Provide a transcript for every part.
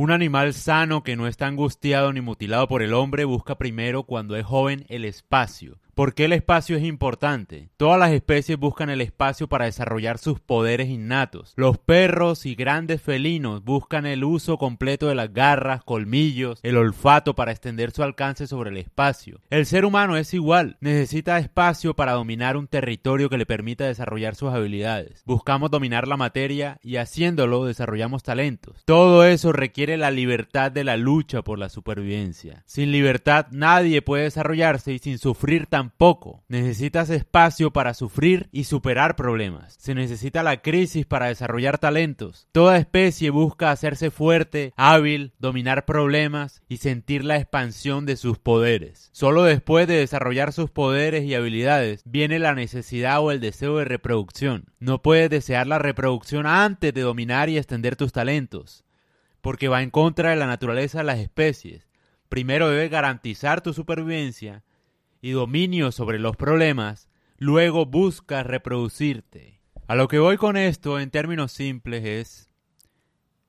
Un animal sano que no está angustiado ni mutilado por el hombre busca primero cuando es joven el espacio, ¿Por qué el espacio es importante? Todas las especies buscan el espacio para desarrollar sus poderes innatos. Los perros y grandes felinos buscan el uso completo de las garras, colmillos, el olfato para extender su alcance sobre el espacio. El ser humano es igual, necesita espacio para dominar un territorio que le permita desarrollar sus habilidades. Buscamos dominar la materia y haciéndolo desarrollamos talentos. Todo eso requiere la libertad de la lucha por la supervivencia. Sin libertad nadie puede desarrollarse y sin sufrir tan poco. Necesitas espacio para sufrir y superar problemas. Se necesita la crisis para desarrollar talentos. Toda especie busca hacerse fuerte, hábil, dominar problemas y sentir la expansión de sus poderes. Solo después de desarrollar sus poderes y habilidades viene la necesidad o el deseo de reproducción. No puedes desear la reproducción antes de dominar y extender tus talentos, porque va en contra de la naturaleza de las especies. Primero debes garantizar tu supervivencia y dominio sobre los problemas, luego buscas reproducirte. A lo que voy con esto en términos simples es,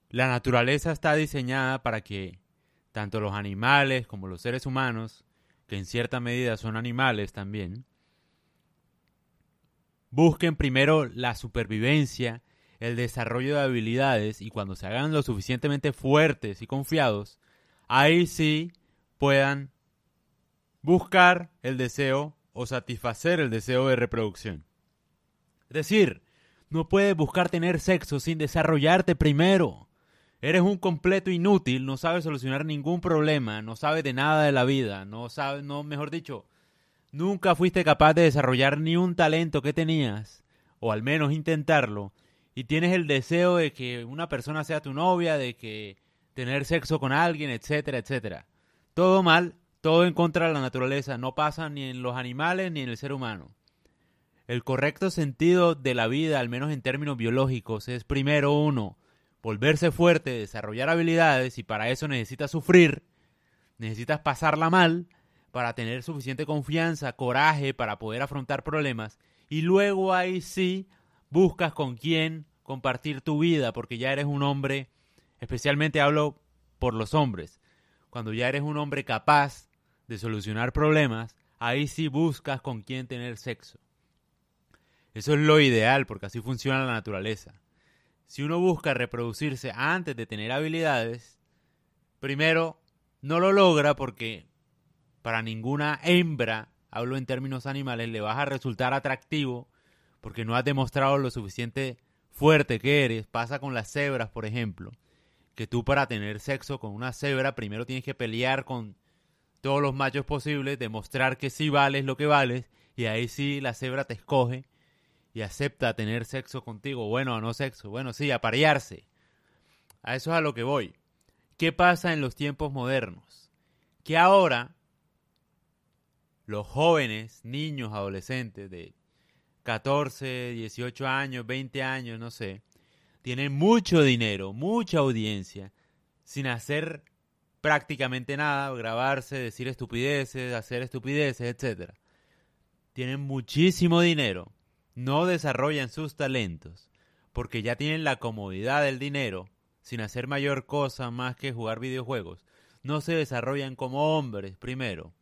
la naturaleza está diseñada para que tanto los animales como los seres humanos, que en cierta medida son animales también, busquen primero la supervivencia, el desarrollo de habilidades y cuando se hagan lo suficientemente fuertes y confiados, ahí sí puedan buscar el deseo o satisfacer el deseo de reproducción. Es decir, no puedes buscar tener sexo sin desarrollarte primero. Eres un completo inútil, no sabes solucionar ningún problema, no sabes de nada de la vida, no sabes, no, mejor dicho, nunca fuiste capaz de desarrollar ni un talento que tenías, o al menos intentarlo, y tienes el deseo de que una persona sea tu novia, de que tener sexo con alguien, etcétera, etcétera. Todo mal todo en contra de la naturaleza, no pasa ni en los animales ni en el ser humano. El correcto sentido de la vida, al menos en términos biológicos, es primero uno, volverse fuerte, desarrollar habilidades y para eso necesitas sufrir, necesitas pasarla mal para tener suficiente confianza, coraje para poder afrontar problemas y luego ahí sí buscas con quién compartir tu vida porque ya eres un hombre, especialmente hablo por los hombres, cuando ya eres un hombre capaz de solucionar problemas, ahí sí buscas con quién tener sexo. Eso es lo ideal porque así funciona la naturaleza. Si uno busca reproducirse antes de tener habilidades, primero no lo logra porque para ninguna hembra, hablo en términos animales, le vas a resultar atractivo porque no has demostrado lo suficiente fuerte que eres. Pasa con las cebras, por ejemplo, que tú para tener sexo con una cebra primero tienes que pelear con todos los machos posibles, demostrar que sí vales lo que vales, y ahí sí la cebra te escoge y acepta tener sexo contigo, bueno no sexo, bueno, sí, aparearse. A eso es a lo que voy. ¿Qué pasa en los tiempos modernos? Que ahora los jóvenes, niños, adolescentes de 14, 18 años, 20 años, no sé, tienen mucho dinero, mucha audiencia, sin hacer prácticamente nada, grabarse, decir estupideces, hacer estupideces, etc. Tienen muchísimo dinero, no desarrollan sus talentos, porque ya tienen la comodidad del dinero, sin hacer mayor cosa más que jugar videojuegos. No se desarrollan como hombres primero.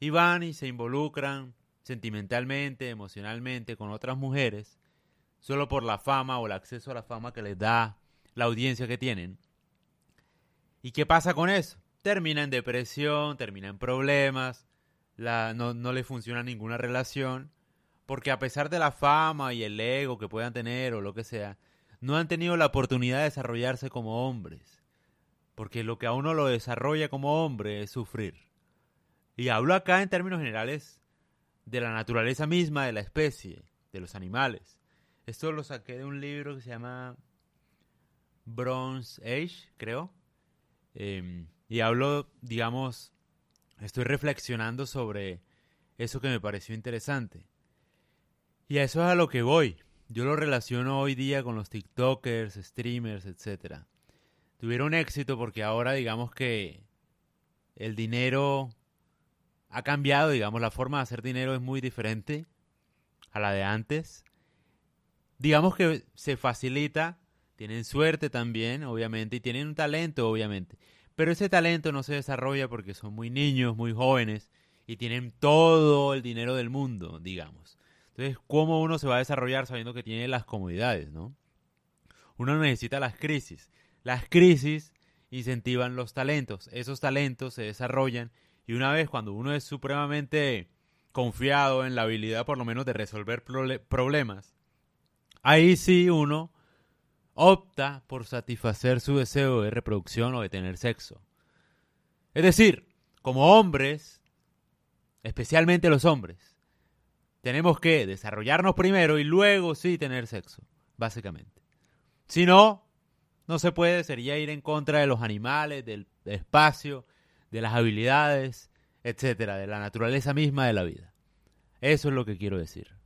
Y van y se involucran sentimentalmente, emocionalmente con otras mujeres, solo por la fama o el acceso a la fama que les da la audiencia que tienen ¿Y qué pasa con eso? Termina en depresión, termina en problemas, no, no le funciona ninguna relación, porque a pesar de la fama y el ego que puedan tener o lo que sea, no han tenido la oportunidad de desarrollarse como hombres. Porque lo que a uno lo desarrolla como hombre es sufrir. Y hablo acá en términos generales de la naturaleza misma de la especie, de los animales. Esto lo saqué de un libro que se llama Bronze Age, creo, Em, y hablo, digamos, estoy reflexionando sobre eso que me pareció interesante. Y a eso es a lo que voy. Yo lo relaciono hoy día con los TikTokers, streamers, etc. Tuvieron éxito porque ahora digamos que el dinero ha cambiado, digamos, la forma de hacer dinero es muy diferente a la de antes. Digamos que se facilita tienen suerte también, obviamente, y tienen un talento, obviamente. Pero ese talento no se desarrolla porque son muy niños, muy jóvenes, y tienen todo el dinero del mundo, digamos. Entonces, ¿cómo uno se va a desarrollar sabiendo que tiene las comodidades, no? Uno necesita las crisis. Las crisis incentivan los talentos. Esos talentos se desarrollan y una vez cuando uno es supremamente confiado en la habilidad por lo menos de resolver problemas, ahí sí uno opta por satisfacer su deseo de reproducción o de tener sexo. Es decir, como hombres, especialmente los hombres, tenemos que desarrollarnos primero y luego sí tener sexo, básicamente. Si no, no se puede, sería ir en contra de los animales, del espacio, de las habilidades, etcétera, de la naturaleza misma de la vida. Eso es lo que quiero decir.